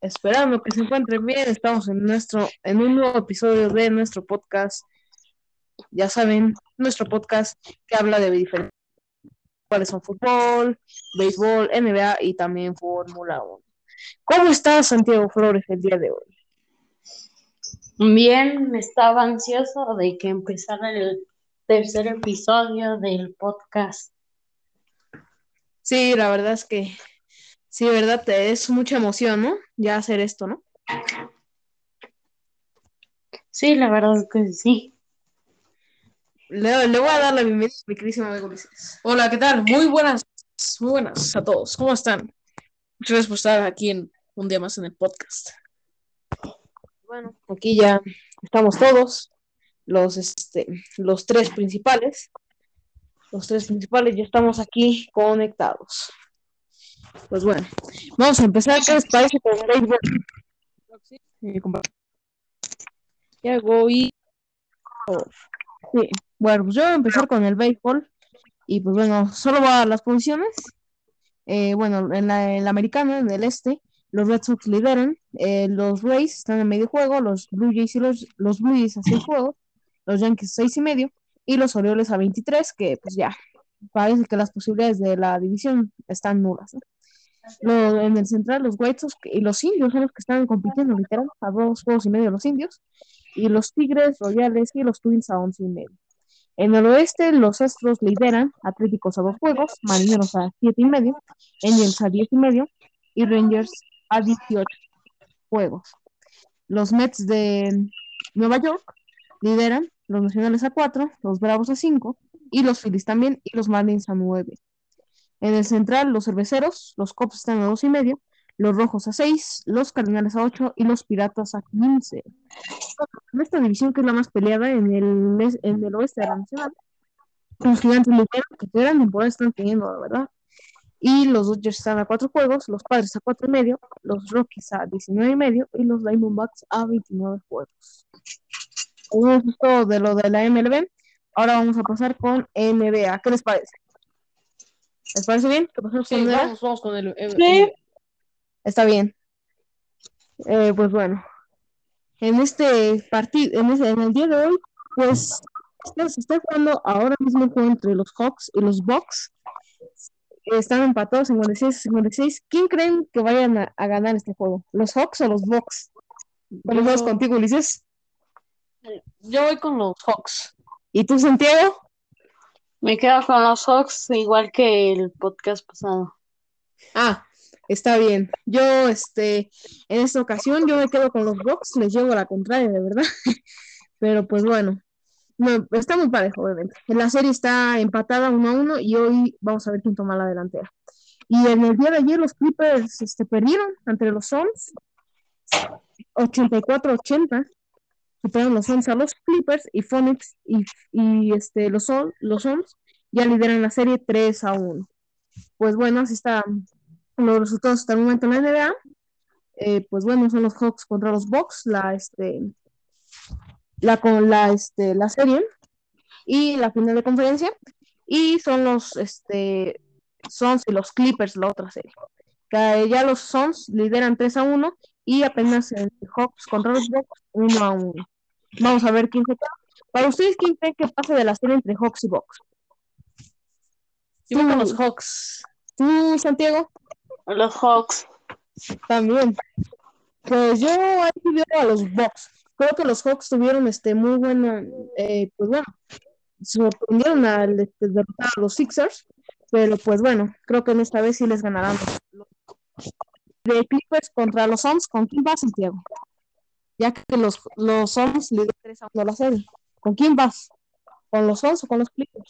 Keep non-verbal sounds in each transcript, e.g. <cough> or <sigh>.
esperando que se encuentren bien. Estamos en nuestro, en un nuevo episodio de nuestro podcast. Ya saben, nuestro podcast que habla de diferentes cuáles son fútbol, béisbol, NBA y también Fórmula 1. ¿Cómo estás, Santiago Flores, el día de hoy? Bien, estaba ansioso de que empezara el tercer episodio del podcast. Sí, la verdad es que sí, verdad, es mucha emoción, ¿no? Ya hacer esto, ¿no? Sí, la verdad es que sí. Le, le voy a dar la bienvenida a mi queridísimo amigo Ulises. Hola, ¿qué tal? Muy buenas, muy buenas a todos. ¿Cómo están? Muchas gracias por estar aquí en un día más en el podcast. Bueno, aquí ya estamos todos, los, este, los tres principales. Los tres principales ya estamos aquí conectados. Pues bueno, vamos a empezar. ¿Qué les parece con el béisbol? Sí, Diego y... Sí, bueno, pues yo voy a empezar con el béisbol. Y pues bueno, solo voy a dar las posiciones. Eh, bueno, en la, en la americana, en el este, los Red Sox lideran, eh, los Rays están en medio juego, los Blue Jays y los, los Blue Jays a seis juegos, los Yankees seis y medio, y los Orioles a 23, que pues ya, parece que las posibilidades de la división están nulas. ¿no? En el central, los White y los indios son los que están compitiendo literal a dos juegos y medio los indios, y los Tigres, Royales y los Twins a once y medio. En el oeste, los Astros lideran, Atléticos a dos juegos, Marineros a siete y medio, Angels a diez y medio y Rangers a 18 juegos. Los Mets de Nueva York lideran, los Nacionales a cuatro, los Bravos a cinco y los Phillies también y los Marlins a nueve. En el central, los Cerveceros, los Cops están a dos y medio, los Rojos a seis, los Cardinales a ocho y los Piratas a quince en esta división que es la más peleada en el, en el oeste de la nacional. Los gigantes lideran, que gran temporada están teniendo, la verdad. Y los Dodgers están a cuatro juegos, los Padres a cuatro y medio, los Rockies a 19 y medio y los Diamondbacks a 29 juegos. Eso es de lo de la MLB. Ahora vamos a pasar con NBA. ¿Qué les parece? ¿Les parece bien? ¿Qué con Sí, NBA? vamos, vamos con el. el- Sí. Está bien. Eh, pues bueno, en este partido, en, ese- en el día de hoy, pues está- se está jugando ahora mismo el juego entre los Hawks y los Bucks. Están empatados 56 a 56. ¿Quién creen que vayan a, a ganar este juego? ¿Los Hawks o los Bucks? Yo- vamos contigo, Ulises. Yo voy con los Hawks. ¿Y tú, Santiago? Me quedo con los Hawks igual que el podcast pasado. Ah, está bien. Yo, este, en esta ocasión, yo me quedo con los Bucks, les llevo la contraria, de verdad. <laughs> Pero pues bueno, no, está muy parejo, obviamente. La serie está empatada uno a uno y hoy vamos a ver quién toma la delantera. Y en el día de ayer los Clippers este, perdieron ante los Suns, 84-80. Superaron los Suns a los Clippers y Phoenix y, y este, los, Suns- los ya lideran la serie 3 a 1. Pues bueno, así están los resultados hasta el momento en la NBA. Eh, pues bueno, son los Hawks contra los Bucks, la, este, la, con la, este, la serie y la final de conferencia. Y son los este, Suns y los Clippers, la otra serie. Ya los Suns lideran 3 a 1 y apenas el Hawks contra los Bucks 1 a 1. Vamos a ver quién se queda. Para ustedes, ¿quién creen que pase de la serie entre Hawks y Bucks? Yo voy con los Hawks. ¿Tú, Santiago? Los Hawks. También. Pues yo ahí veo a los Bucks. Creo que los Hawks tuvieron este muy buena, eh, pues bueno, sorprendieron al este, derrotar a los Sixers, pero pues bueno, creo que en esta vez sí les ganarán los- de Clippers contra los Suns, ¿con quién vas, Santiago? Ya que los, los Suns lideran 3 a 1 la serie. ¿Con quién vas? ¿Con los Suns o con los Clippers?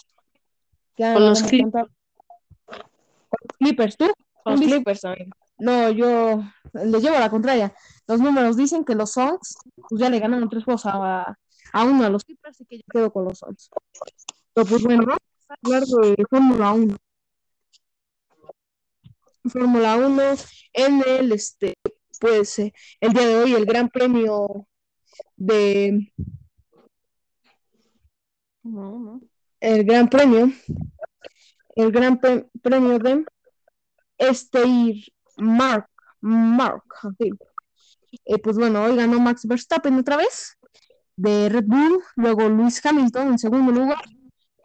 Ya Con los vamos a Clip- contar. Con los Clippers, ¿tú? Con los. Clippers también. No, yo le llevo a la contraria. Los números dicen que los Suns pues ya le ganaron tres juegos a, a uno a los Clippers, así que yo quedo con los Suns. Pero pues bueno, vamos a hablar de Fórmula 1. Fórmula 1 en el, este, pues, eh, el día de hoy, el Gran Premio de, No, no. el Gran Premio, el Gran Pre- Premio de Steyr Mark, Mark, fin, Eh, pues bueno, hoy ganó Max Verstappen otra vez de Red Bull, luego Luis Hamilton en segundo lugar,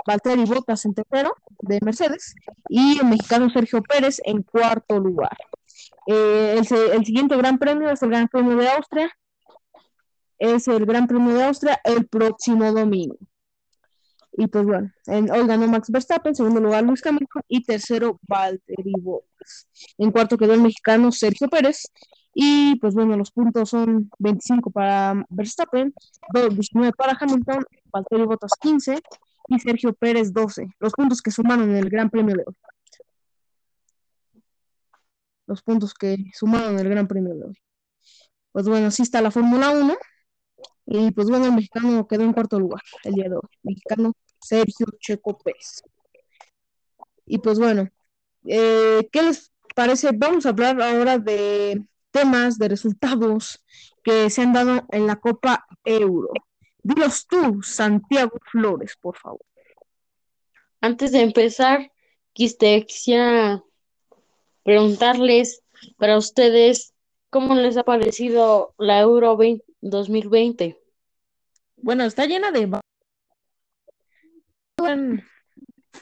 Valtteri Bottas en tercero de Mercedes y el mexicano Sergio Pérez en cuarto lugar. Eh, el, siguiente Gran Premio es el Gran Premio de Austria. Es el Gran Premio de Austria el próximo domingo. Y pues bueno, en, hoy ganó Max Verstappen, en segundo lugar Luis Hamilton y tercero Valtteri Bottas. En cuarto quedó el mexicano Sergio Pérez. Y pues bueno, los puntos son 25 para Verstappen, 19 para Hamilton, Valtteri Bottas 15 y Sergio Pérez 12. Los puntos que sumaron en el Gran Premio de hoy. Los puntos que sumaron en el Gran Premio de hoy. Pues bueno, así está la Fórmula 1. Y pues bueno, el mexicano quedó en cuarto lugar el día de hoy. Mexicano Sergio Checo Pérez. Y pues bueno, eh, ¿qué les parece? Vamos a hablar ahora de temas, de resultados que se han dado en la Copa Euro. Dilos tú, Santiago Flores, por favor. Antes de empezar, quisiera preguntarles para ustedes cómo les ha parecido la Euro 2020. Bueno, está llena de...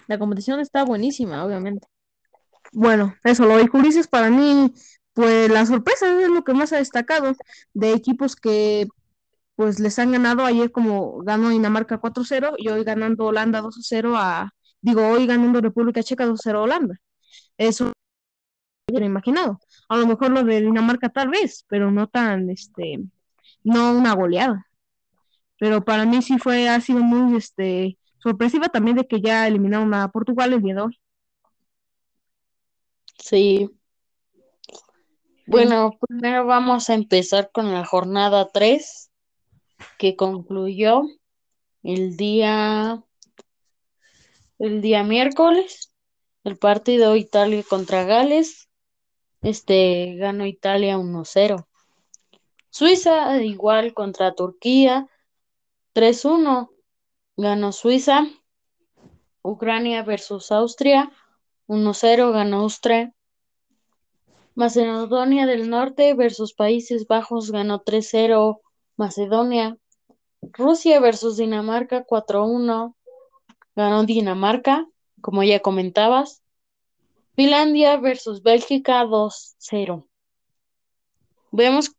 La competición está buenísima, obviamente. Bueno, eso, lo de Ulises para mí, pues la sorpresa es lo que más ha destacado de equipos que pues les han ganado ayer como ganó Dinamarca 4-0 y hoy ganando Holanda 2-0 a, digo, hoy ganando República Checa 2-0 a Holanda. Eso hubiera imaginado. A lo mejor lo de Dinamarca tal vez, pero no tan, este, no una goleada. Pero para mí sí fue, ha sido muy, este, sorpresiva también de que ya eliminaron a Portugal el día de hoy. Sí. Bueno, primero vamos a empezar con la jornada 3, que concluyó el día, el día miércoles, el partido Italia contra Gales. Este ganó Italia 1-0. Suiza igual contra Turquía 3-1 ganó Suiza. Ucrania versus Austria 1-0 ganó Austria. Macedonia del Norte versus Países Bajos ganó 3-0 Macedonia. Rusia versus Dinamarca 4-1 ganó Dinamarca, como ya comentabas. Finlandia versus Bélgica 2-0. Vemos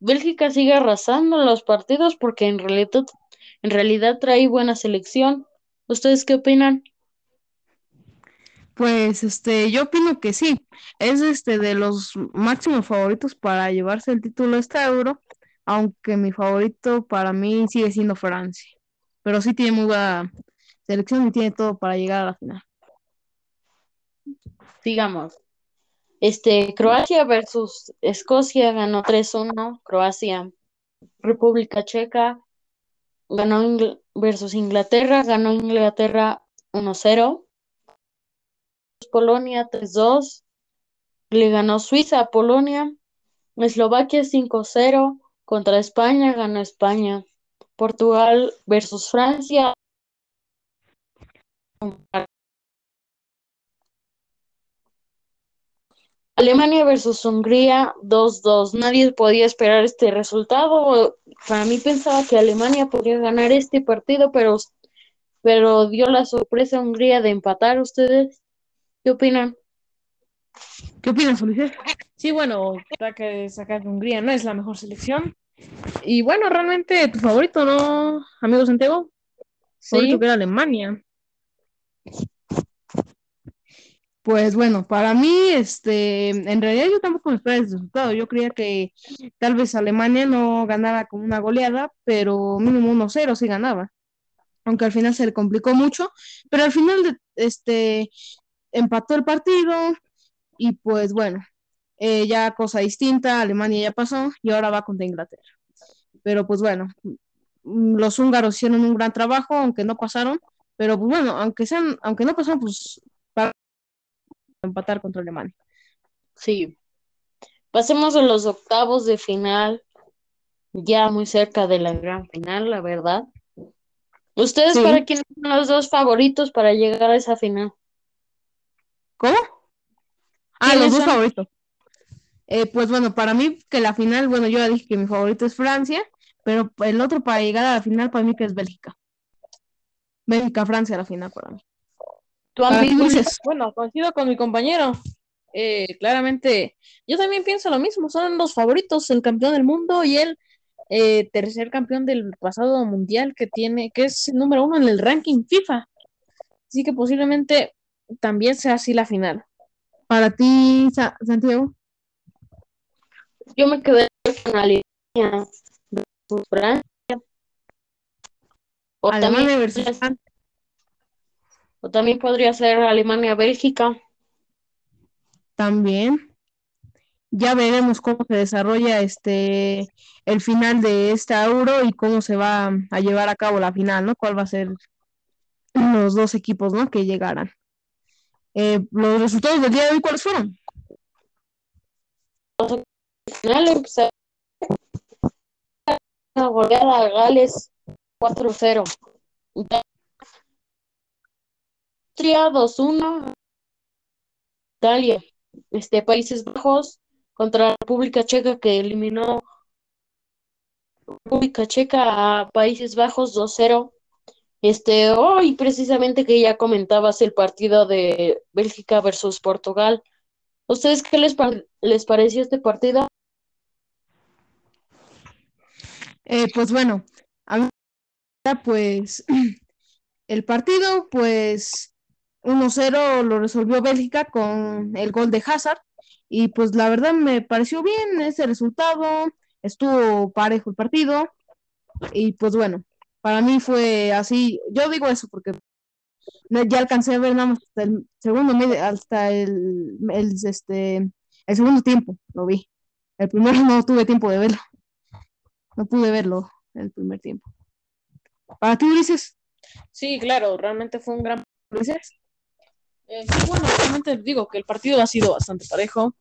Bélgica sigue arrasando los partidos porque en realidad, en realidad trae buena selección. ¿Ustedes qué opinan? Pues este, yo opino que sí. Es este de los máximos favoritos para llevarse el título este euro, aunque mi favorito para mí sigue siendo Francia. Pero sí tiene muy buena selección y tiene todo para llegar a la final. Sigamos. Este, Croacia versus Escocia ganó 3-1. Croacia. República Checa ganó versus Inglaterra, ganó Inglaterra 1-0. Polonia 3-2. Le ganó Suiza a Polonia. Eslovaquia 5-0 contra España, ganó España. Portugal versus Francia. Alemania versus Hungría 2-2. Nadie podía esperar este resultado. Para mí pensaba que Alemania podría ganar este partido, pero, pero dio la sorpresa a Hungría de empatar. ¿Ustedes qué opinan? ¿Qué opinas, Ulises? Sí, bueno, que sacar que Hungría no es la mejor selección. Y bueno, realmente tu favorito, ¿no, amigo Santiago? Sí. que era Alemania. Pues bueno, para mí, este, en realidad yo tampoco me esperaba el resultado. Yo creía que tal vez Alemania no ganara con una goleada, pero mínimo 1-0 sí ganaba. Aunque al final se le complicó mucho, pero al final, este, empató el partido y pues bueno, eh, ya cosa distinta, Alemania ya pasó y ahora va contra Inglaterra. Pero pues bueno, mm, los húngaros hicieron un gran trabajo, aunque no pasaron, pero pues bueno, aunque sean, aunque no pasaron, pues empatar contra Alemania. Sí. Pasemos a los octavos de final, ya muy cerca de la gran final, la verdad. ¿Ustedes para quién son los dos favoritos para llegar a esa final? ¿Cómo? Ah, los dos favoritos. Eh, pues bueno, para mí que la final, bueno, yo ya dije que mi favorito es Francia, pero el otro para llegar a la final para mí que es Bélgica. Bélgica, Francia, la final para mí. ¿Tú, Para amigo? Ulises. Bueno, coincido con mi compañero. Eh, claramente, yo también pienso lo mismo. Son los favoritos, el campeón del mundo y el eh, tercer campeón del pasado mundial que tiene, que es el número uno en el ranking FIFA. Así que posiblemente también sea así la final. Para ti, Sa- Santiago. Yo me quedé con Alemania versus Francia. O Alemania también, versus Francia. o también podría ser Alemania-Bélgica. También. Ya veremos cómo se desarrolla este el final de este Euro y cómo se va a llevar a cabo la final, ¿no? ¿Cuál va a ser los dos equipos, ¿no? Que llegaran. Eh, los resultados del día de hoy, ¿cuáles fueron? Final empezó una a Gales 4-0. Austria 2-1. Italia, este, Países Bajos contra la República Checa que eliminó República Checa a Países Bajos 2-0. Este, hoy precisamente que ya comentabas el partido de Bélgica versus Portugal. ¿Ustedes qué les, par- les pareció este partido? Eh, pues bueno, pues <clears throat> el partido, pues 1-0 lo resolvió Bélgica con el gol de Hazard y pues la verdad me pareció bien ese resultado, estuvo parejo el partido y pues bueno, para mí fue así, yo digo eso porque ya alcancé a ver nada más hasta el segundo, hasta el, el, este, el segundo tiempo, lo vi. El primero <laughs> no tuve tiempo de verlo. No pude verlo en el primer tiempo. Para ti, Ulises, Sí, claro, realmente fue un gran Ulises, Eh, bueno, realmente digo que el partido ha sido bastante parejo.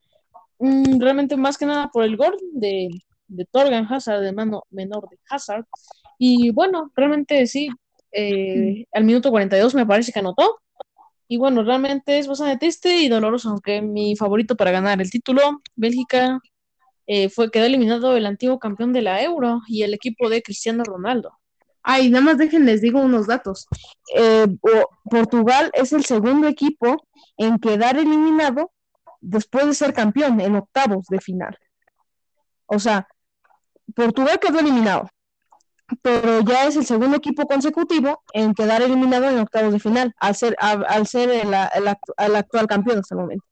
Mm, realmente más que nada por el gol de, de Torgan Hazard, de mano menor de Hazard. Y bueno, realmente sí, eh, al minuto 42 me parece que anotó. Y bueno, realmente es bastante triste y doloroso, aunque mi favorito para ganar el título, Bélgica, eh, fue, quedó eliminado el antiguo campeón de la Euro y el equipo de Cristiano Ronaldo. Ay, nada más déjenles digo unos datos. Eh, Portugal es el segundo equipo en quedar eliminado después de ser campeón en octavos de final. O sea, Portugal quedó eliminado, pero ya es el segundo equipo consecutivo en quedar eliminado en octavos de final, al ser, a- al ser el, el actual campeón hasta el momento.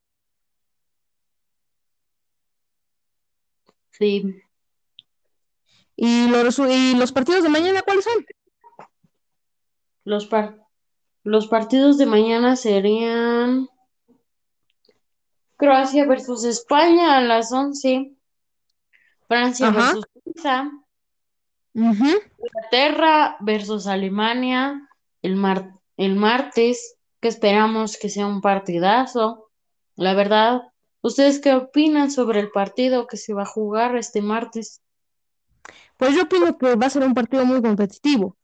Sí, ¿Y los, y los partidos de mañana cuáles son? los, par- los partidos de mañana serían Croacia versus España a las 11, Francia Ajá. versus Suiza. Inglaterra versus Alemania el, mar- el martes, que esperamos que sea un partidazo. La verdad, ¿ustedes qué opinan sobre el partido que se va a jugar este martes? Pues yo opino que va a ser un partido muy competitivo.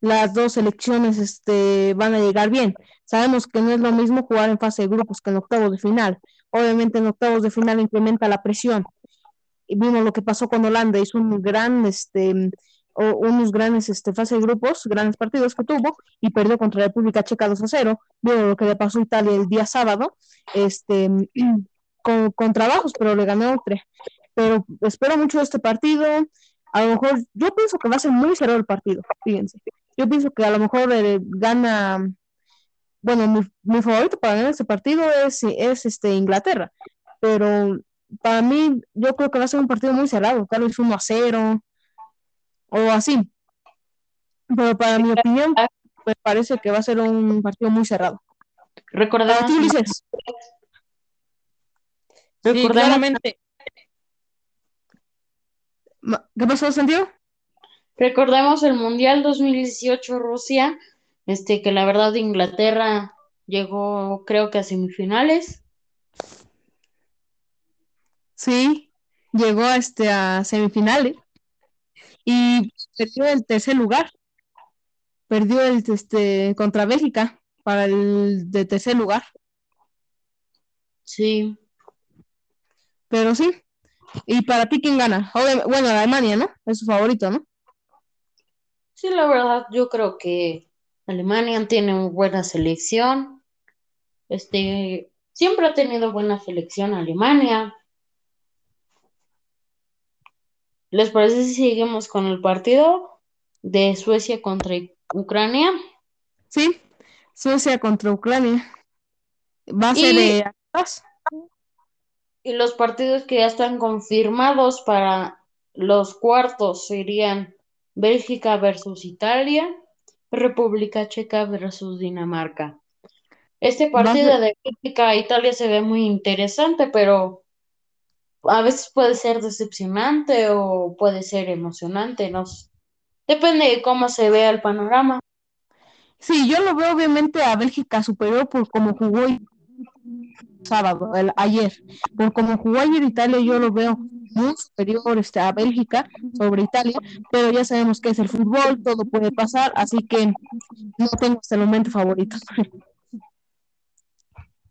Las dos selecciones este, van a llegar bien. Sabemos que no es lo mismo jugar en fase de grupos que en octavos de final. Obviamente en octavos de final incrementa la presión. Vimos lo que pasó con Holanda, hizo un gran, este, unos grandes este, fase de grupos, grandes partidos que tuvo y perdió contra República Checa 2 a 0. Vimos lo que le pasó a Italia el día sábado, este, <clears throat> con, con trabajos, pero le ganó tres. Pero espero mucho este partido. A lo mejor, yo pienso que va a ser muy cerrado el partido, fíjense. Yo pienso que a lo mejor eh, gana, bueno, mi, mi favorito para ganar este partido es, es este Inglaterra, pero para mí yo creo que va a ser un partido muy cerrado, tal vez 1 a 0 o así. Pero para mi opinión, me parece que va a ser un partido muy cerrado. Recordemos, Ulises, Sí, claramente. ¿qué pasó, Santiago? Recordemos el Mundial 2018 Rusia, este que la verdad Inglaterra llegó creo que a semifinales. Sí, llegó este, a semifinales y perdió el tercer lugar. Perdió el, este, contra Bélgica para el de tercer lugar. Sí, Pero sí, ¿Y para ti quién gana? Bueno, Alemania, ¿no? Es su favorito, ¿no? Sí, la verdad, yo creo que Alemania tiene una buena selección. Este, siempre ha tenido buena selección Alemania. ¿Les parece si seguimos con el partido de Suecia contra Ucrania? Sí, Suecia contra Ucrania. Va a ser Y- atrás. Y los partidos que ya están confirmados para los cuartos serían Bélgica versus Italia, República Checa versus Dinamarca. Este partido de Bélgica e Italia se ve muy interesante, pero a veces puede ser decepcionante o puede ser emocionante, no. Depende de cómo se vea el panorama. Sí, yo lo veo obviamente a Bélgica superior por cómo jugó y- sábado, el- ayer. Por cómo jugó ayer Italia, yo lo veo muy superior este, a Bélgica sobre Italia, pero ya sabemos que es el fútbol, todo puede pasar, así que no tengo hasta el momento favorito. <laughs>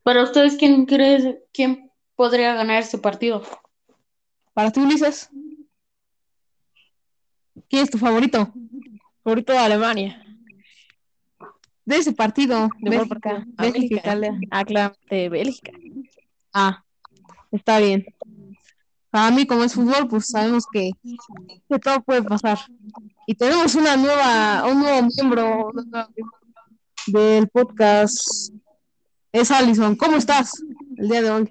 Para ustedes, ¿quién cree, quién podría ganar este partido? Para ti, Ulises, ¿quién es tu favorito Favorito de Alemania. De ese partido? ¿De Bélgica? Ah, Bélgica, Bélgica. Italia. Ah, claro, de Bélgica. Ah, está bien. Para mí, como es fútbol, pues sabemos que, que todo puede pasar. Y tenemos una nueva, un nuevo miembro del podcast. Es Alison. ¿Cómo estás el día de hoy?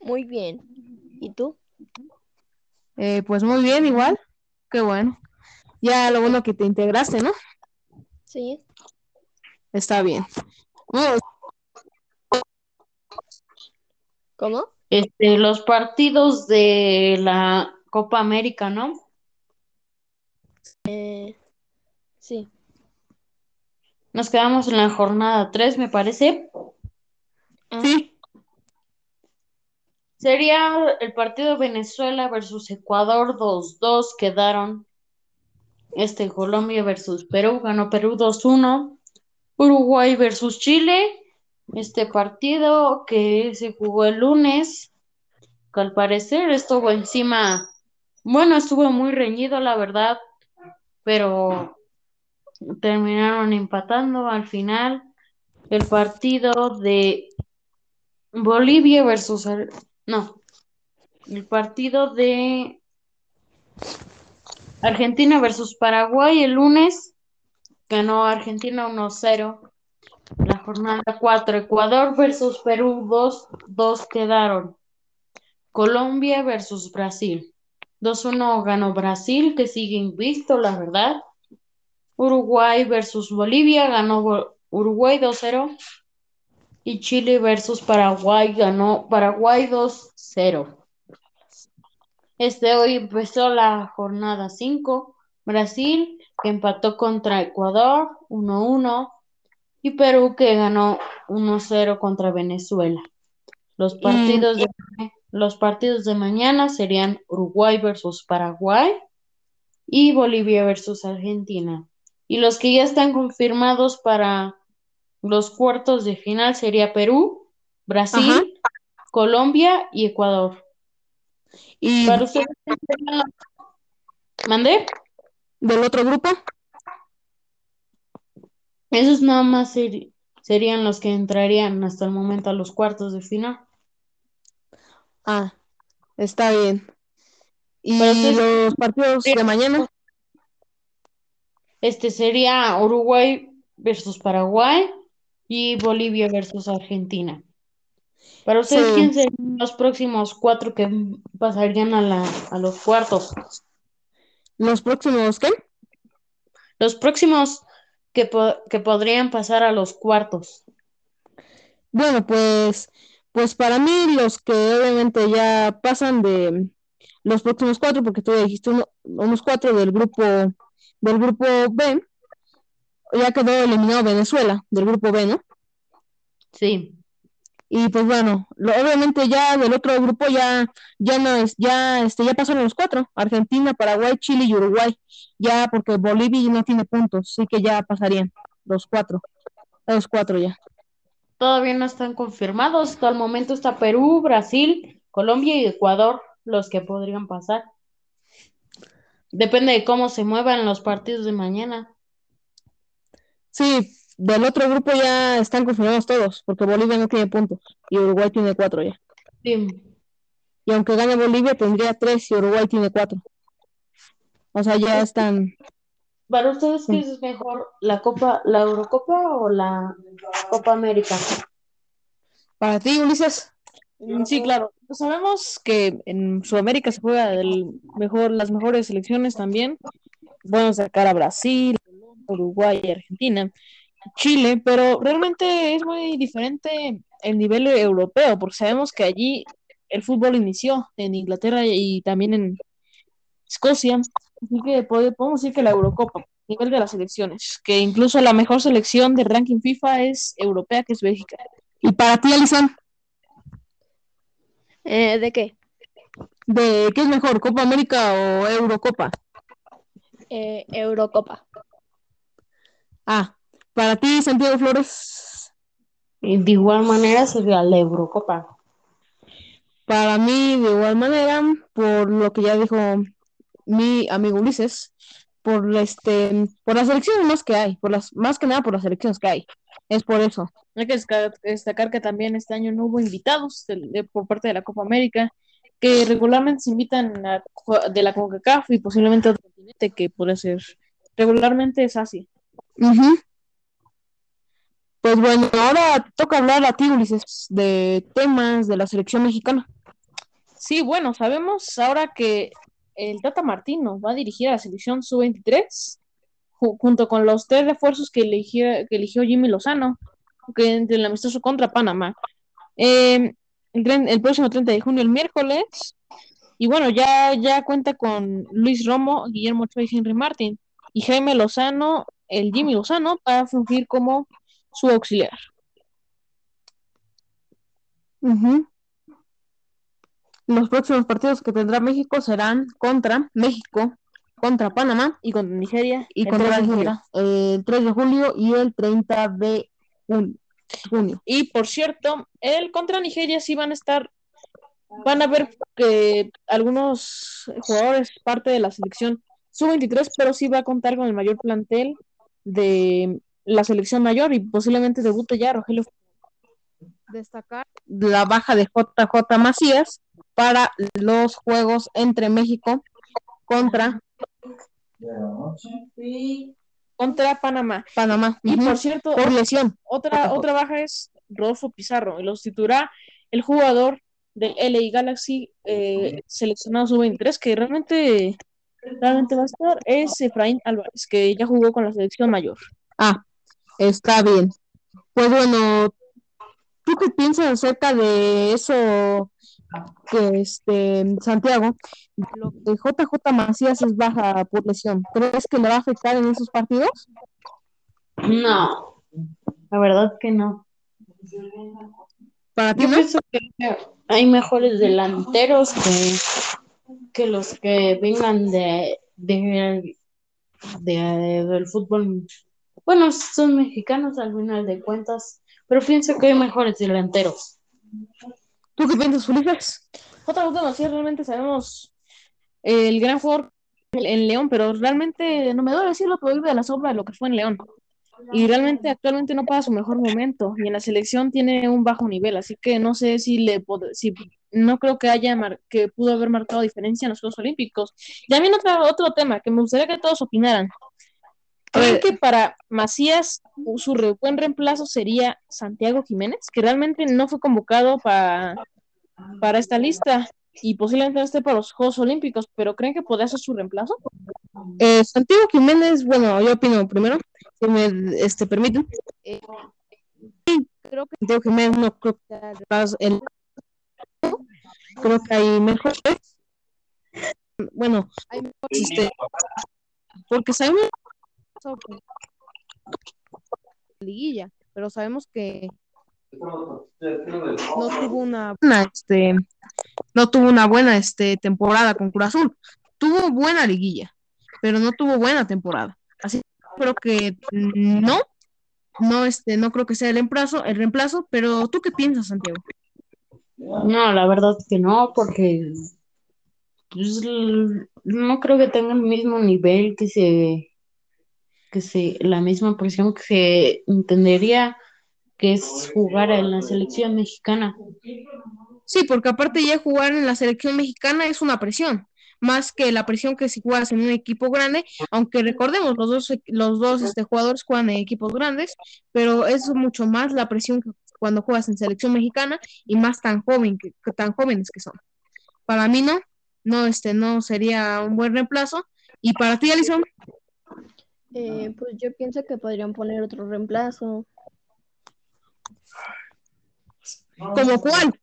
Muy bien. ¿Y tú? Eh, pues muy bien, igual. Qué bueno. Ya lo bueno que te integraste, ¿no? Sí. Está bien. ¿Cómo? Este, los partidos de la Copa América, ¿no? Eh, sí. Nos quedamos en la jornada 3, me parece. sí, Sería el partido Venezuela versus Ecuador 2-2 quedaron. Este Colombia versus Perú, ganó Perú 2-1. Uruguay versus Chile. Este partido que se jugó el lunes, que al parecer estuvo encima, bueno, estuvo muy reñido, la verdad, pero terminaron empatando al final. El partido de Bolivia versus no, el partido de Argentina versus Paraguay el lunes ganó Argentina 1-0. La jornada 4, Ecuador versus Perú 2-2 quedaron. Colombia versus Brasil. 2-1 ganó Brasil, que sigue invicto, la verdad. Uruguay versus Bolivia ganó Uruguay 2-0. Y Chile versus Paraguay ganó Paraguay 2-0. Este hoy empezó la jornada 5. Brasil que empató contra Ecuador 1-1 y Perú que ganó 1-0 contra Venezuela. Los partidos de, los partidos de mañana serían Uruguay versus Paraguay y Bolivia versus Argentina. Y los que ya están confirmados para los cuartos de final sería Perú, Brasil, Ajá. Colombia y Ecuador. Y Para ustedes, ¿quién serían los- ¿Mandé? del otro grupo, Esos nada más serían los que entrarían hasta el momento a los cuartos de final. ah, está bien. Y ustedes- los partidos de mañana, Este sería Uruguay versus Paraguay y Bolivia versus Argentina. Para ustedes, Sí. ¿quién serían los próximos cuatro que pasarían a la, a los cuartos? los próximos, ¿qué? Los próximos que, po- que podrían pasar a los cuartos. Bueno, pues, pues para mí los que obviamente ya pasan de los próximos cuatro, porque tú dijiste uno- unos cuatro del grupo del grupo B, ya quedó eliminado Venezuela del grupo B, ¿no? Sí. Y pues bueno, lo- obviamente ya del otro grupo ya ya no es ya este ya pasaron los cuatro, Argentina, Paraguay, Chile y Uruguay, ya porque Bolivia no tiene puntos, así que ya pasarían los cuatro, los cuatro ya. Todavía no están confirmados. Hasta el momento está Perú, Brasil, Colombia y Ecuador los que podrían pasar. Depende de cómo se muevan los partidos de mañana. Sí, del otro grupo ya están confirmados todos, porque Bolivia no tiene puntos y Uruguay tiene cuatro ya. Sí. Y aunque gane Bolivia, tendría tres y Uruguay tiene cuatro. O sea, ya están. Para ustedes, ¿qué es mejor? ¿La Copa, la Eurocopa o la Copa América? Para ti, Ulises. Sí, claro. Pues sabemos que en Sudamérica se juega del mejor, las mejores selecciones también. Bueno, sacar a Brasil, Uruguay, Argentina, Chile, pero realmente es muy diferente el nivel europeo, porque sabemos que allí el fútbol inició en Inglaterra y también en Escocia. Así que pode- podemos decir que la Eurocopa, nivel de las selecciones, que incluso la mejor selección del ranking FIFA es europea, que es Bélgica. Y para ti, Alison, Eh, ¿de qué? ¿de qué es mejor, Copa América o Eurocopa? Eh, Eurocopa. Ah, para ti, Santiago Flores. De igual manera sería la Eurocopa. Para mí, de igual manera, por lo que ya dijo mi amigo Ulises, por este, por las selecciones más que hay, por las, más que nada por las selecciones que hay. Es por eso. Hay que destacar que también este año no hubo invitados de- por parte de la Copa América, que regularmente se invitan a de la CONCACAF y posiblemente a otro continente que puede ser. Regularmente es así. Ujú. Pues bueno, ahora toca hablar a ti, Ulises, de temas de la selección mexicana. Sí, bueno, sabemos ahora que el Tata Martino va a dirigir a la selección sub-23 ju- junto con los tres refuerzos que eligió, que eligió Jimmy Lozano, que entre el amistoso contra Panamá. Eh, el, próximo 30 de junio, el miércoles. Y bueno, ya, ya cuenta con Luis Romo, Guillermo Ochoa y Henry Martin. Y Jaime Lozano, el Jimmy Lozano, va a fungir como su auxiliar. Los próximos partidos que tendrá México serán contra México, contra Panamá Y con Nigeria, y el contra 3 de Nigeria, el 3 de julio y el 30 de jun- junio. Y por cierto, el contra Nigeria sí van a estar, van a ver que algunos jugadores parte de la selección sub-23, pero sí va a contar con el mayor plantel de la selección mayor y posiblemente debute ya Rogelio. Destacar la baja de JJ Macías para los juegos entre México contra contra Panamá. Panamá. Y por cierto, Por lesión. otra, otra baja es Rodolfo Pizarro, y lo sustituirá el jugador del LA Galaxy eh, seleccionado sub-23, que realmente, realmente va a estar, es Efraín Álvarez, que ya jugó con la selección mayor. Ah, está bien. Pues bueno, ¿tú qué piensas acerca de eso que este Santiago, lo que JJ Macías es baja por lesión? ¿Crees que le va a afectar en esos partidos? No, la verdad que no. Para ti Yo no? pienso que hay mejores delanteros que, que los que vengan de, de, de- del fútbol. Bueno, son mexicanos al final de cuentas, pero pienso que hay mejores delanteros. ¿Tú qué piensas, Ulises? JJ Macías realmente sabemos eh, el gran jugador en León, pero realmente no me duele decirlo, pero vive de la sombra de lo que fue en León. Y realmente actualmente no pasa su mejor momento y en la selección tiene un bajo nivel, así que no sé si le pod- si no creo que haya mar- que pudo haber marcado diferencia en los Juegos Olímpicos. Y también otro, otro tema que me gustaría que todos opinaran. ¿Creen Eh, que para Macías su re- buen reemplazo sería Santiago Jiménez, que realmente no fue convocado para, para esta lista y posiblemente no esté para los Juegos Olímpicos, pero creen que podría ser su reemplazo? Eh, Santiago Jiménez, bueno, yo opino primero, si me este, permiten. Eh, sí, creo que Santiago Jiménez no creo que el creo que hay mejores. Bueno, hay mejores, este, porque sabemos sobre liguilla, pero sabemos que no tuvo una buena, este, no tuvo una buena este, temporada con Cruz Azul. Tuvo buena liguilla, pero no tuvo buena temporada. Así creo que no, no, este, no creo que sea el reemplazo, el reemplazo, pero ¿tú qué piensas, Santiago? No, la verdad que no, porque pues, no creo que tenga el mismo nivel que se, que se, la misma presión que se entendería que es jugar en la selección mexicana. Sí, porque aparte ya jugar en la selección mexicana es una presión, más que la presión que si juegas en un equipo grande, aunque recordemos, los dos, los dos este, jugadores juegan en equipos grandes, pero es mucho más la presión que cuando juegas en selección mexicana y más tan joven que, tan jóvenes que son. Para mí no, no, este, no sería un buen reemplazo. Y para ti, Alison, Eh, pues yo pienso que podrían poner otro reemplazo. ¿como cuál?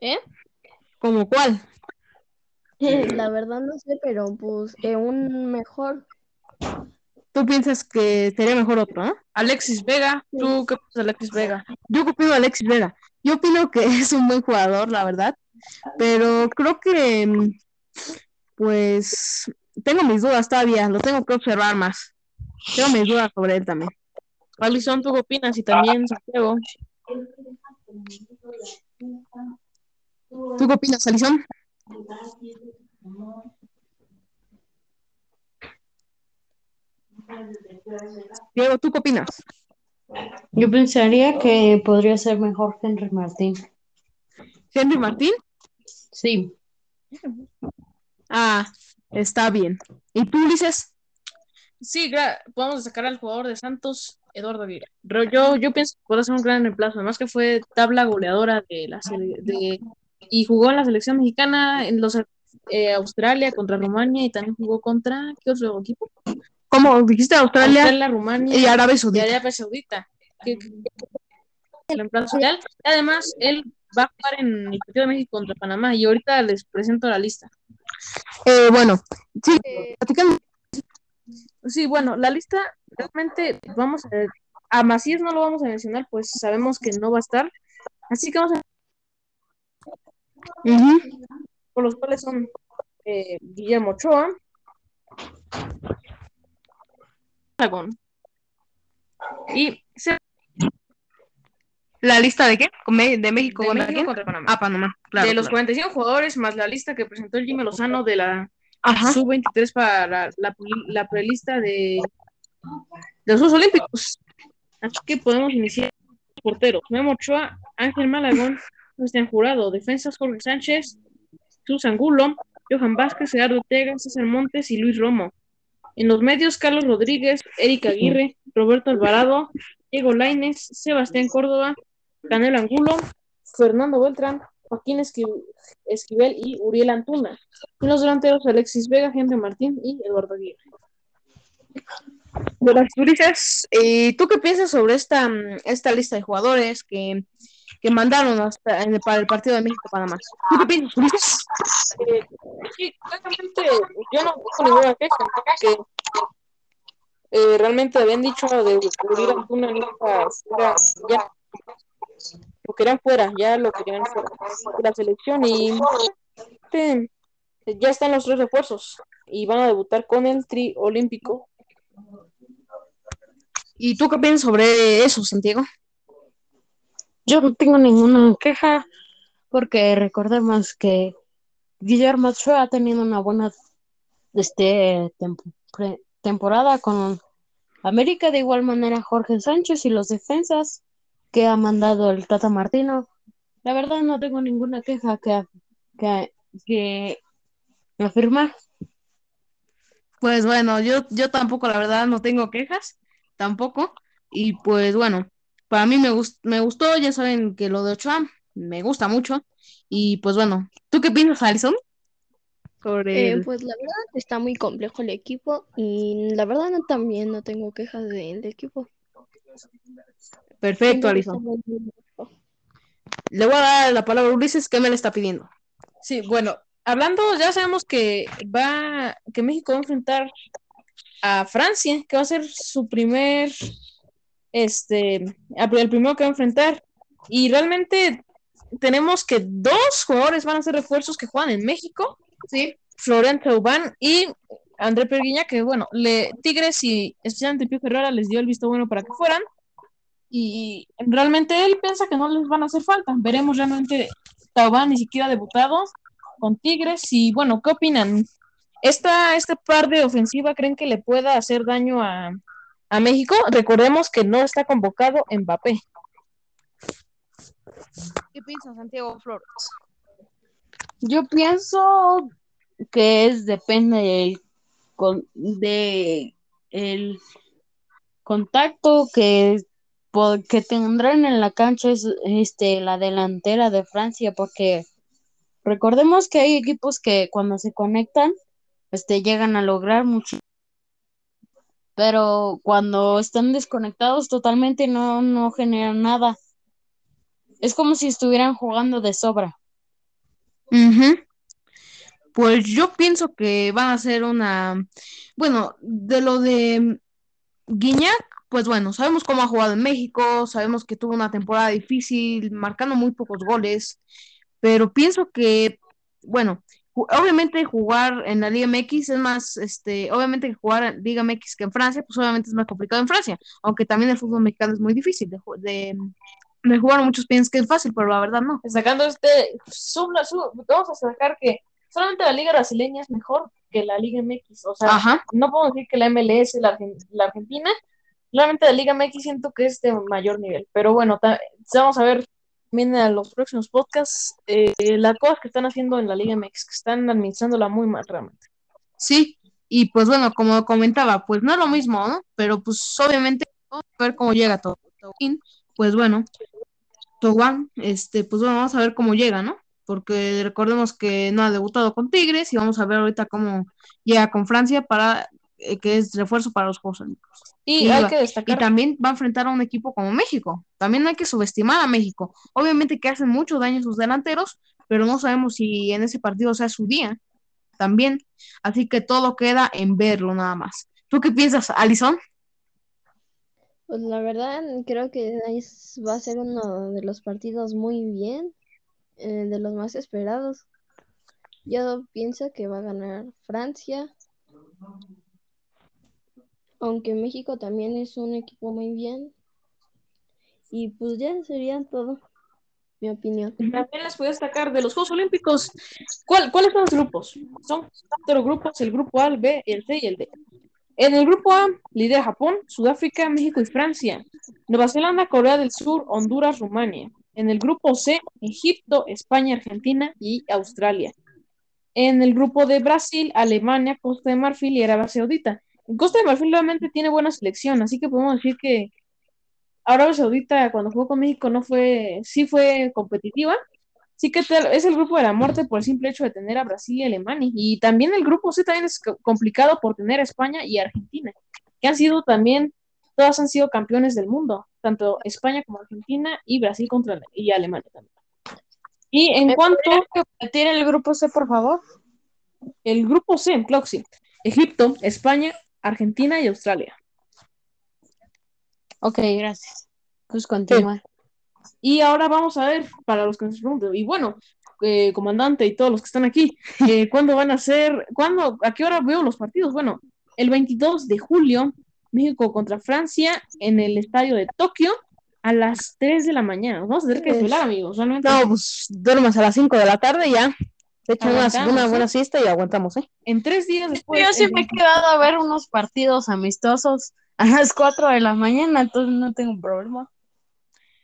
¿Eh? ¿Como cuál? <laughs> La verdad no sé, pero pues eh, un mejor. Tú piensas que sería mejor otro, ¿no? Alexis Vega, ¿tú qué piensas de Alexis Vega? Yo opino de Alexis Vega. Yo opino que <laughs> es un buen jugador, la verdad, pero creo que, mm, pues, tengo mis dudas todavía, lo tengo que observar más. Tengo mis dudas sobre él también. Alison, ¿tú qué opinas? Y también Santiago. ¿Tú qué opinas, Alison? Diego, ¿tú qué opinas? Yo pensaría que podría ser mejor Henry Martín. ¿Henry Martín? Sí, Ah, está bien. ¿Y tú, Ulises? Sí, podemos destacar al jugador de Santos, Eduardo Vieira. Pero yo, yo pienso que puede ser un gran reemplazo, además que fue tabla goleadora de la de, y jugó en la selección mexicana en los eh, Australia contra Rumania y también jugó contra ¿qué otro equipo? ¿Cómo dijiste Australia, Australia, Rumania y Arabia y Saudita? Arabia Saudita. Que, que- el reemplazo ideal. Y además, él va a jugar en el partido de México contra Panamá y ahorita les presento la lista. Eh, bueno, sí, platicando. Sí, bueno, la lista realmente vamos a. A Macías no lo vamos a mencionar, pues sabemos que no va a estar. Así que vamos a por los cuales son eh, Guillermo Ochoa, y se- ¿La lista de qué? ¿Con Me- ¿De México de contra México quién? contra Panamá. Ah, Panamá, claro. de los claro. 45 jugadores más la lista que presentó el Jimmy Lozano de la Ajá. sub-23 para la, la, la prelista de, de los Juegos Olímpicos. Así que podemos iniciar. Porteros: Memo Ochoa, Ángel Malagón, Cristian Jurado, defensas Jorge Sánchez, Jesús Angulo, Johan Vázquez, Gerardo Ortega, César Montes y Luis Romo. En los medios, Carlos Rodríguez, Erika Aguirre, Roberto Alvarado, Diego Lainez, Sebastián Córdoba, Canelo Angulo, Fernando Beltrán, Joaquín Esqui- Esquivel y Uriel Antuna. En los delanteros, Alexis Vega, Henry Martín y Eduardo Aguirre. Buenas, Ulises. ¿Y tú qué piensas sobre esta, mm, esta lista de jugadores que, que mandaron hasta en el- para el partido de México-Panamá? ¿Tú qué piensas, Ulises? Eh, sí, claramente yo no tengo ninguna queja, porque eh, realmente habían dicho de Uriel Antuna nunca fuera ya. Lo querían fuera, ya lo querían fuera de la selección y este, ya están los tres refuerzos y van a debutar con el tri olímpico. ¿Y tú qué piensas sobre eso, Santiago? yo no tengo ninguna queja porque recordemos que Guillermo Ochoa ha tenido una buena este, temporada con América, de igual manera Jorge Sánchez y los defensas que ha mandado el Tata Martino. La verdad no tengo ninguna queja que, que, que afirmar. Pues bueno, yo, yo tampoco, la verdad, no tengo quejas, tampoco. Y pues bueno, para mí me, gust- me gustó, ya saben que lo de Ochoa me gusta mucho. Y pues bueno, ¿tú qué piensas, Alison? Sobre Eh, el- pues la verdad está muy complejo el equipo y la verdad no, también no tengo quejas del equipo. Perfecto, que Alison. Le voy a dar la palabra a Ulises, ¿qué me le está pidiendo? Sí, bueno, hablando, ya sabemos que va, que México va a enfrentar a Francia, que va a ser su primer, este, el primero que va a enfrentar. Y realmente tenemos que dos jugadores van a ser refuerzos que juegan en México, ¿sí? Florian Thauvin y André Perguiña, que bueno, le, Tigres y especialmente Pío Herrera les dio el visto bueno para que fueran. y realmente él piensa que no les van a hacer falta. Veremos realmente Taubán ni siquiera debutado con Tigres y bueno, ¿qué opinan? Esta, este par de ofensiva creen que le pueda hacer daño a, a México? Recordemos que no está convocado Mbappé. ¿Qué piensa Santiago Flores? Yo pienso que es depende del con, de el contacto que, tendrán en la cancha es este la delantera de Francia porque recordemos que hay equipos que cuando se conectan este llegan a lograr mucho pero cuando están desconectados totalmente no, no generan nada. Es como si estuvieran jugando de sobra. Pues yo pienso que van a ser una, bueno, de lo de Guiñac, pues bueno, sabemos cómo ha jugado en México, sabemos que tuvo una temporada difícil, marcando muy pocos goles, pero pienso que, bueno, obviamente jugar en la Liga MX es más, este, obviamente jugar en Liga MX que en Francia, pues obviamente es más complicado en Francia, aunque también el fútbol mexicano es muy difícil de, de, de jugar, muchos piensan que es fácil, pero la verdad no. Sacando este, sub, sub, vamos a sacar que solamente la Liga Brasileña es mejor que la Liga MX, o sea, no podemos decir que la MLS, la, la Argentina, solamente la Liga MX siento que es de mayor nivel, pero bueno, vamos a ver a los próximos podcasts, eh, las cosas que están haciendo en la Liga MX, que están administrándola muy mal realmente. Sí, y pues bueno, como comentaba, pues no es lo mismo, ¿no? Pero pues obviamente vamos a ver cómo llega todo. Pues bueno, Toguan, este, pues bueno, vamos a ver cómo llega, ¿no? Porque recordemos que no ha debutado con Tigres y vamos a ver ahorita cómo llega con Francia para eh, que es refuerzo para los Juegos Olímpicos. Y, hay que destacar. Y también va a enfrentar a un equipo como México. También no hay que subestimar a México. Obviamente que hacen mucho daño sus delanteros, pero no sabemos si en ese partido sea su día. También. Así que todo queda en verlo nada más. ¿Tú qué piensas, Alison? Pues la verdad, creo que va a ser uno de los partidos muy bien, eh, de los más esperados. Yo pienso que va a ganar Francia aunque México también es un equipo muy bien. Y pues ya sería todo, mi opinión. También les puedo destacar de los Juegos Olímpicos. ¿cuál, ¿Cuáles son los grupos? Son cuatro grupos, el grupo A, el B, el C y el D. En el grupo A lidera Japón, Sudáfrica, México y Francia. Nueva Zelanda, Corea del Sur, Honduras, Rumania. En el grupo C, Egipto, España, Argentina y Australia. En el grupo de Brasil, Alemania, Costa de Marfil y Arabia Saudita. Costa de Marfil realmente tiene buena selección, así que podemos decir que Arabia Saudita cuando jugó con México no fue, sí fue competitiva, sí que es el grupo de la muerte por el simple hecho de tener a Brasil y Alemania. Y también el grupo C también es complicado por tener a España y Argentina, que han sido también, todas han sido campeones del mundo, tanto España como Argentina y Brasil contra y Alemania también. Y en cuanto tiene el grupo C, por favor. El grupo C, claro Egipto, España, Argentina y Australia. Ok, gracias. Pues continúa. Y ahora vamos a ver, para los que nos preguntan, y bueno, eh, comandante y todos los que están aquí, eh, ¿cuándo van a ser, cuándo, a qué hora veo los partidos? Bueno, el 22 de julio, México contra Francia en el estadio de Tokio a las 3 de la mañana. vamos a tener que desvelar, amigos. No, pues duermas a las 5 de la tarde ya. De hecho, una, buena siesta y aguantamos, ¿eh? En tres días después. Yo sí me he quedado a ver unos partidos amistosos a las 4 de la mañana, entonces no tengo problema.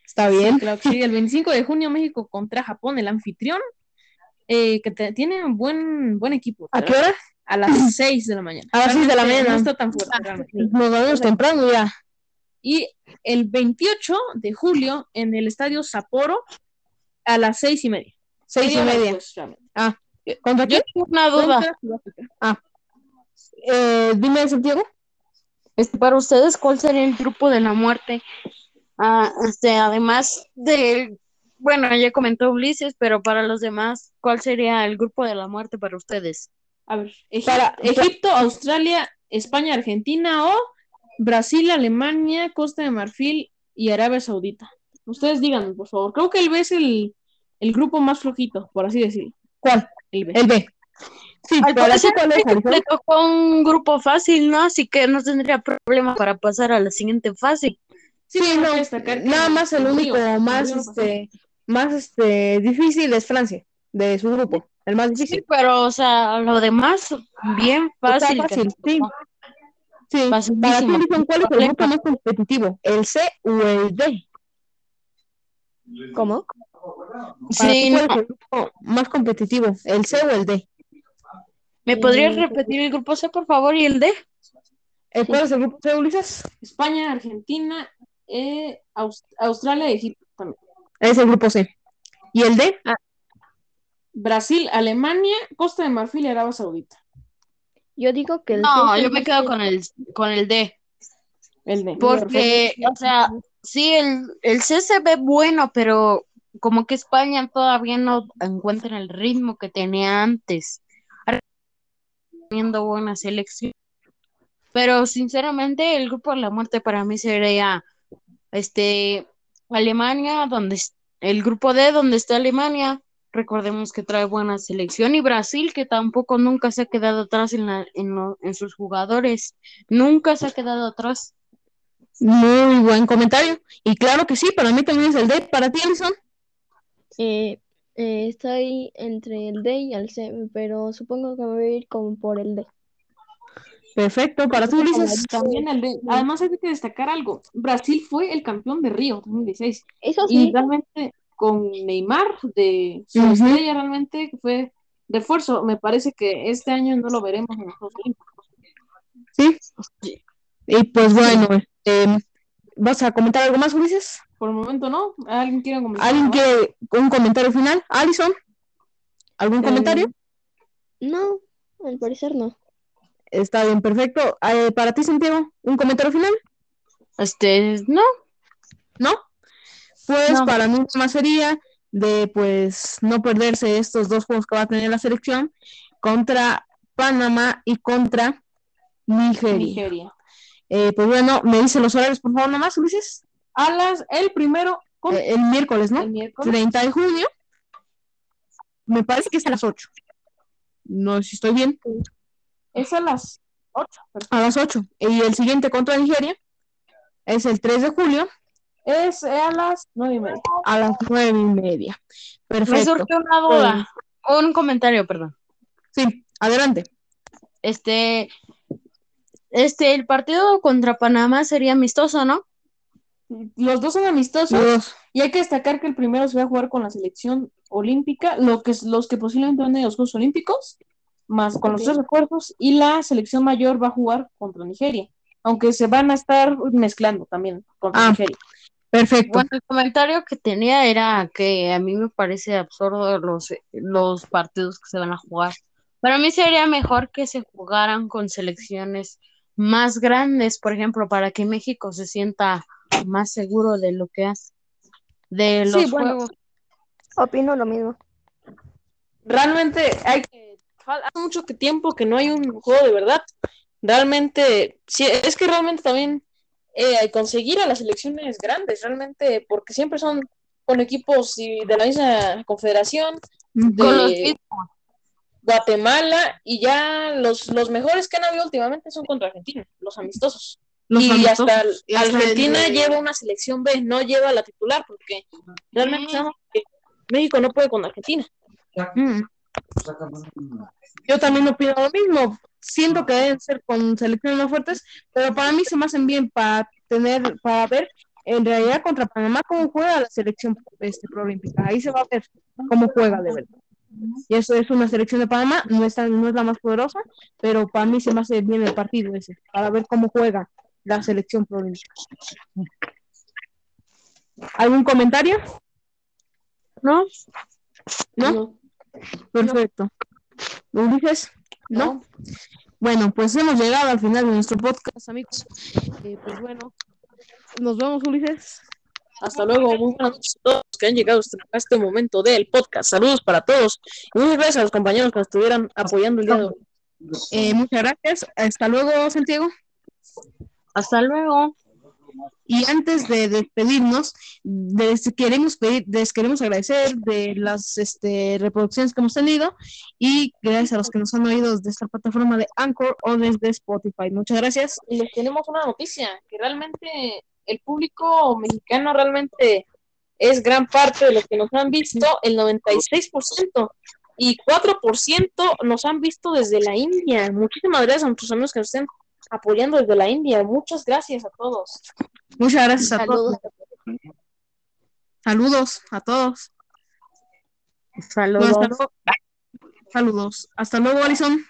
Está bien. claro sí, el 25 de junio México contra Japón, el anfitrión, eh, que tiene un buen, buen equipo. ¿A qué hora? A las <laughs> 6 de la mañana. A las 6 de la mañana. No está tan fuerte. Nos vamos temprano ya. Y el 28 de julio en el estadio Sapporo a las 6 y media. Seis y media. ah, ¿contra Yo tengo una duda. Ah, eh, dime, Santiago. Este, para ustedes, ¿cuál sería el grupo de la muerte? Ah, este, además del, bueno, ya comentó Ulises, pero para los demás, ¿cuál sería el grupo de la muerte para ustedes? A ver, para Egipto, Australia, España, Argentina o Brasil, Alemania, Costa de Marfil y Arabia Saudita. Ustedes díganme, por favor. Creo que el B es el, el grupo más flojito, por así decirlo. ¿Cuál? El B. El B. Sí, pero así le tocó un grupo fácil, ¿no? Así que no tendría problema para pasar a la siguiente fase. Sí, tengo no, nada más el único más este más este difícil es Francia de su grupo, el más Sí, difícil. pero, o sea, lo demás, bien fácil. fácil, sí. Sí, para ti. Alison, ¿cuál es el grupo más competitivo? ¿El C o el D? ¿Cómo? Sí, ti, ¿cuál no. es el grupo más competitivo? ¿El C o el D? ¿Me podrías repetir el grupo C, por favor, y el D? Eh, ¿Cuál es el grupo C, Ulises? España, Argentina, eh, Aus- Australia y Egipto también. Es el grupo C. ¿Y el D? Brasil, Alemania, Costa de Marfil y Arabia Saudita. Yo digo que el No, yo el me quedo con el, con el D. El D. Porque, o sea, sí, el, el C se ve bueno, pero como que España todavía no encuentra el ritmo que tenía antes. Teniendo buena selección. Pero sinceramente, el grupo de la muerte para mí sería este Alemania, donde el grupo D, donde está Alemania. Recordemos que trae buena selección. Y Brasil, que tampoco nunca se ha quedado atrás en, la, en, lo- en sus jugadores. Nunca se ha quedado atrás. Muy buen comentario. Y claro que sí, para mí también es el D. ¿Para ti, Alison? Eh, eh, estoy entre el D y el C, pero supongo que me voy a ir como por el D. Perfecto. ¿Para ti, Ulises? También el D. Además hay que destacar algo. Brasil fue el campeón de Río 2016. Eso Y sí, realmente con Neymar de su Ujú. estrella realmente fue refuerzo. Me parece que este año no lo veremos en los Juegos Olímpicos. Sí. Y pues bueno, este, ¿vas a comentar algo más, Ulises? Por el momento no. ¿Alguien quiere comentar? ¿Alguien quiere un comentario final? Alison, ¿algún comentario? Em, no, al parecer no. Está bien, perfecto. Eh, para ti, Santiago, ¿un comentario final? Este, no, ¿No? Pues No. para mí nada más sería de pues no perderse estos dos juegos que va a tener la selección contra Panamá y contra Nigeria. Nigeria. Eh, pues bueno, me dice los horarios, por favor, nada más, Ulises. A las, el primero Eh, el miércoles, ¿no? el miércoles. 30 de junio. Me parece que es a las 8. No sé si estoy bien. Es a las 8. A las 8. Y el siguiente contra Nigeria es el 3 de julio Es a las 9 y media. a las 9 y media. me Perfecto. surgió una duda. Un comentario, perdón. Sí, adelante. Este, este, el partido contra Panamá sería amistoso, ¿no? Los dos son amistosos. Y hay que destacar que el primero se va a jugar con la selección olímpica, lo que es, los que posiblemente van a ir a los Juegos Olímpicos, más con los tres refuerzos, y la selección mayor va a jugar contra Nigeria, aunque se van a estar mezclando también contra Ah. Nigeria. Perfecto. Bueno, el comentario que tenía era que a mí me parece absurdo los, los partidos que se van a jugar. Para mí sería mejor que se jugaran con selecciones más grandes, por ejemplo, para que México se sienta más seguro de lo que hace, de Sí, los bueno. juegos. Opino lo mismo. Realmente hay que, hace mucho que tiempo que no hay un juego de verdad. Realmente, sí, es que realmente también eh, conseguir a las selecciones grandes, realmente, porque siempre son con equipos de la misma confederación, Con los de Guatemala y ya los, los mejores que han habido últimamente son contra Argentina, los amistosos. Los y amistosos. hasta Y hasta Argentina el- lleva una selección B, no lleva la titular, porque realmente Mm. sabemos que México no puede con Argentina. Mm. Yo también opino lo mismo. Siento que deben ser con selecciones más fuertes, pero para mí se me hacen bien para tener, para ver en realidad contra Panamá cómo juega la selección este, proolímpica. Ahí se va a ver cómo juega de verdad. Y eso es una selección de Panamá, no es, tan- no es la más poderosa, pero para mí se me hace bien el partido ese, para ver cómo juega la selección proolímpica. ¿Algún comentario? ¿No? ¿No? Perfecto. Ulises, ¿no? Bueno, pues hemos llegado al final de nuestro podcast, amigos. Eh, pues bueno, nos vemos, Ulises. Hasta luego, muy buenas noches a todos que han llegado hasta este momento del podcast. Saludos para todos y muchas gracias a los compañeros que nos estuvieran apoyando el día de hoy. Eh, muchas gracias. Hasta luego, Santiago. Hasta luego. Y antes de despedirnos, les queremos pedir, queremos agradecer de las este, reproducciones que hemos tenido y gracias a los que nos han oído desde esta plataforma de Anchor o desde Spotify. Muchas gracias. Y les tenemos una noticia, que realmente el público mexicano realmente es gran parte de los que nos han visto, el 96%, y 4% nos han visto desde la India. Muchísimas gracias a nuestros amigos que nos estén apoyando desde la India. Muchas gracias a todos. Muchas gracias a todos. Saludos a todos. Saludos. Hasta luego. Saludos. Hasta luego, Alison.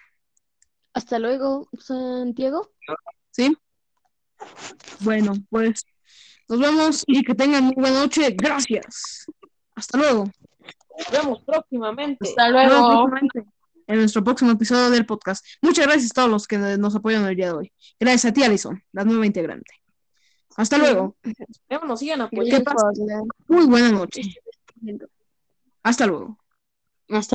Hasta luego, Santiago. ¿Sí? Bueno, pues nos vemos y que tengan muy buena noche. Gracias. Hasta luego. Nos vemos próximamente. Hasta luego. próximamente en nuestro próximo episodio del podcast. Muchas gracias a todos los que nos apoyan el día de hoy. Gracias a ti, Alison, la nueva integrante. Hasta luego. Nos sigan ¿Qué apoyando. pasa? Muy buena noche. Hasta luego. Hasta